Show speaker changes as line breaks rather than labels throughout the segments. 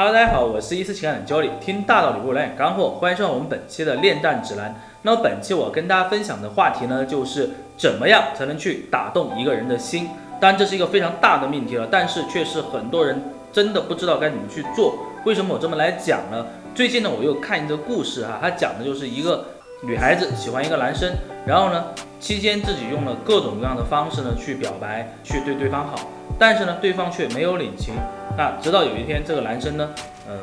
哈喽，大家好我是一次情感的教理，听大道理不来点干货，欢迎收看我们本期的恋战指南。那么本期我跟大家分享的话题呢，就是怎么样才能去打动一个人的心。当然这是一个非常大的命题了，但是却是很多人真的不知道该怎么去做。为什么我这么来讲呢？最近呢，我又看一个故事哈，它讲的就是一个女孩子喜欢一个男生，然后呢，期间自己用了各种各样的方式呢去表白，去对对方好，但是呢，对方却没有领情。那直到有一天，这个男生呢，呃，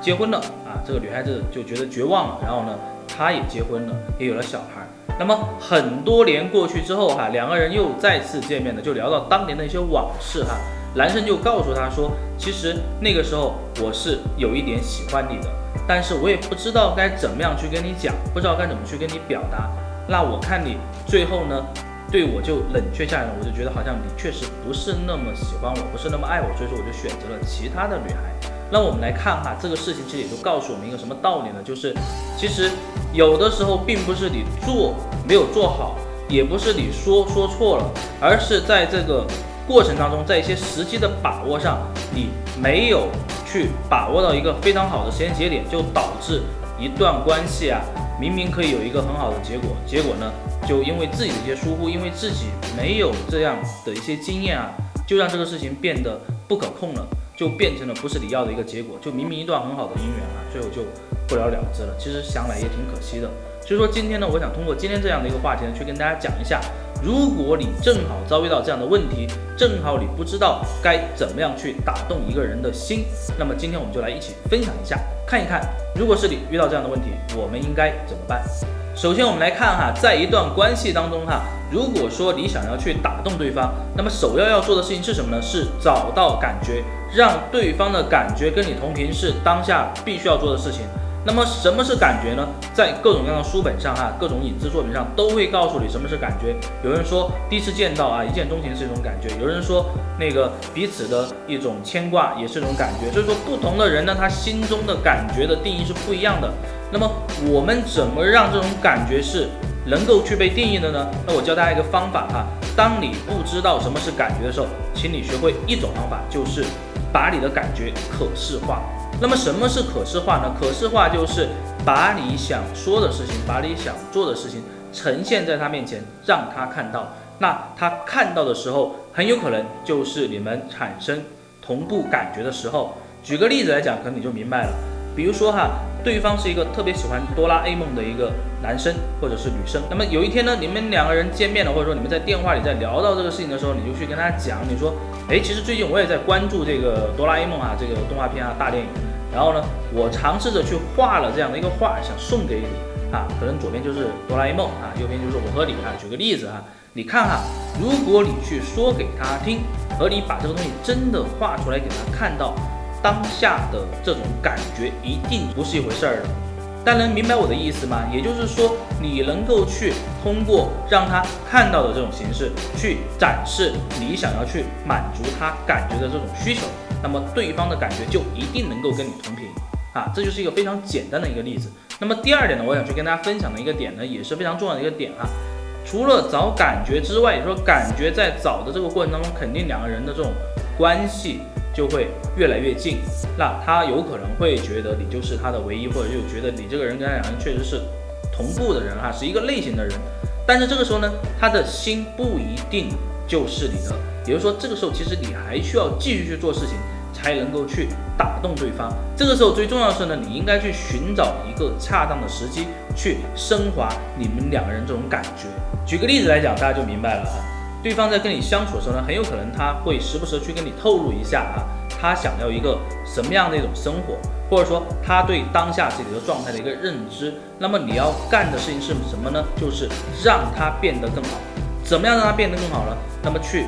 结婚了啊，这个女孩子就觉得绝望了，然后呢，她也结婚了，也有了小孩。那么很多年过去之后哈，两个人又再次见面了，就聊到当年的一些往事哈。男生就告诉她说，其实那个时候我是有一点喜欢你的，但是我也不知道该怎么样去跟你讲，不知道该怎么去跟你表达。那我看你最后呢？对我就冷却下来了，我就觉得好像你确实不是那么喜欢我，不是那么爱我，所以说我就选择了其他的女孩。那我们来看哈，这个事情其实也就告诉我们一个什么道理呢？就是其实有的时候并不是你做没有做好，也不是你说说错了，而是在这个过程当中，在一些时机的把握上，你没有去把握到一个非常好的时间节点，就导致一段关系啊，明明可以有一个很好的结果，结果呢？就因为自己的一些疏忽，因为自己没有这样的一些经验啊，就让这个事情变得不可控了，就变成了不是你要的一个结果。就明明一段很好的姻缘啊，最后就不了了之了。其实想来也挺可惜的。所以说今天呢，我想通过今天这样的一个话题呢，去跟大家讲一下，如果你正好遭遇到这样的问题，正好你不知道该怎么样去打动一个人的心，那么今天我们就来一起分享一下，看一看，如果是你遇到这样的问题，我们应该怎么办？首先，我们来看哈，在一段关系当中哈，如果说你想要去打动对方，那么首要要做的事情是什么呢？是找到感觉，让对方的感觉跟你同频，是当下必须要做的事情。那么什么是感觉呢？在各种各样的书本上哈，各种影视作品上都会告诉你什么是感觉。有人说第一次见到啊，一见钟情是一种感觉；有人说那个彼此的一种牵挂也是一种感觉。所以说不同的人呢，他心中的感觉的定义是不一样的。那么我们怎么让这种感觉是能够去被定义的呢？那我教大家一个方法哈，当你不知道什么是感觉的时候，请你学会一种方法，就是把你的感觉可视化。那么什么是可视化呢？可视化就是把你想说的事情，把你想做的事情呈现在他面前，让他看到。那他看到的时候，很有可能就是你们产生同步感觉的时候。举个例子来讲，可能你就明白了。比如说哈，对方是一个特别喜欢哆啦 A 梦的一个男生或者是女生。那么有一天呢，你们两个人见面了，或者说你们在电话里在聊到这个事情的时候，你就去跟他讲，你说，哎，其实最近我也在关注这个哆啦 A 梦啊，这个动画片啊，大电影。然后呢，我尝试着去画了这样的一个画，想送给你啊。可能左边就是哆啦 A 梦啊，右边就是我和你啊。举个例子啊，你看哈，如果你去说给他听，和你把这个东西真的画出来给他看到，当下的这种感觉一定不是一回事儿的。大家能明白我的意思吗？也就是说，你能够去通过让他看到的这种形式，去展示你想要去满足他感觉的这种需求。那么对方的感觉就一定能够跟你同频啊，这就是一个非常简单的一个例子。那么第二点呢，我想去跟大家分享的一个点呢，也是非常重要的一个点啊。除了找感觉之外，也说感觉在找的这个过程当中，肯定两个人的这种关系就会越来越近。那他有可能会觉得你就是他的唯一，或者就觉得你这个人跟他两个人确实是同步的人哈，是一个类型的人。但是这个时候呢，他的心不一定就是你的。也就是说，这个时候其实你还需要继续去做事情，才能够去打动对方。这个时候最重要的是呢，你应该去寻找一个恰当的时机，去升华你们两个人这种感觉。举个例子来讲，大家就明白了啊。对方在跟你相处的时候呢，很有可能他会时不时去跟你透露一下啊，他想要一个什么样的一种生活，或者说他对当下自己的状态的一个认知。那么你要干的事情是什么呢？就是让他变得更好。怎么样让他变得更好呢？那么去。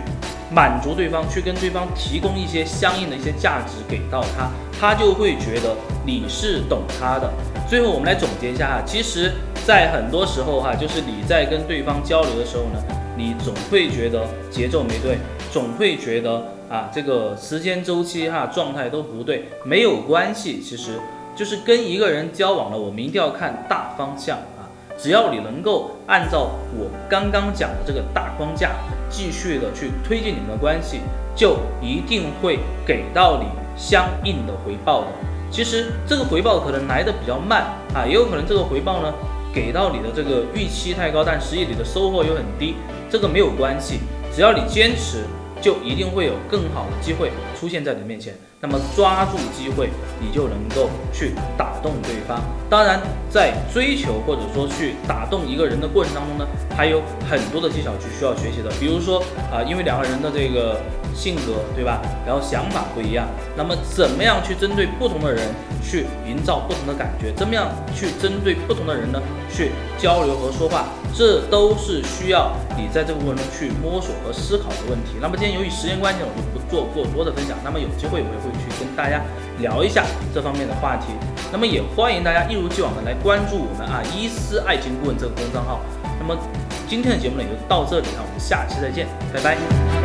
满足对方，去跟对方提供一些相应的一些价值给到他，他就会觉得你是懂他的。最后我们来总结一下哈，其实，在很多时候哈，就是你在跟对方交流的时候呢，你总会觉得节奏没对，总会觉得啊这个时间周期哈状态都不对，没有关系，其实就是跟一个人交往了，我们一定要看大方向啊。只要你能够按照我刚刚讲的这个大框架，继续的去推进你们的关系，就一定会给到你相应的回报的。其实这个回报可能来的比较慢啊，也有可能这个回报呢给到你的这个预期太高，但实际你的收获又很低，这个没有关系，只要你坚持。就一定会有更好的机会出现在你面前，那么抓住机会，你就能够去打动对方。当然，在追求或者说去打动一个人的过程当中呢，还有很多的技巧去需要学习的。比如说啊，因为两个人的这个性格对吧，然后想法不一样，那么怎么样去针对不同的人去营造不同的感觉？怎么样去针对不同的人呢去交流和说话？这都是需要你在这个过程中去摸索和思考的问题。那么今天由于时间关系，我就不做过多的分享。那么有机会我也会去跟大家聊一下这方面的话题。那么也欢迎大家一如既往的来关注我们啊伊思爱情顾问这个公众号。那么今天的节目呢也就到这里了，我们下期再见，拜拜。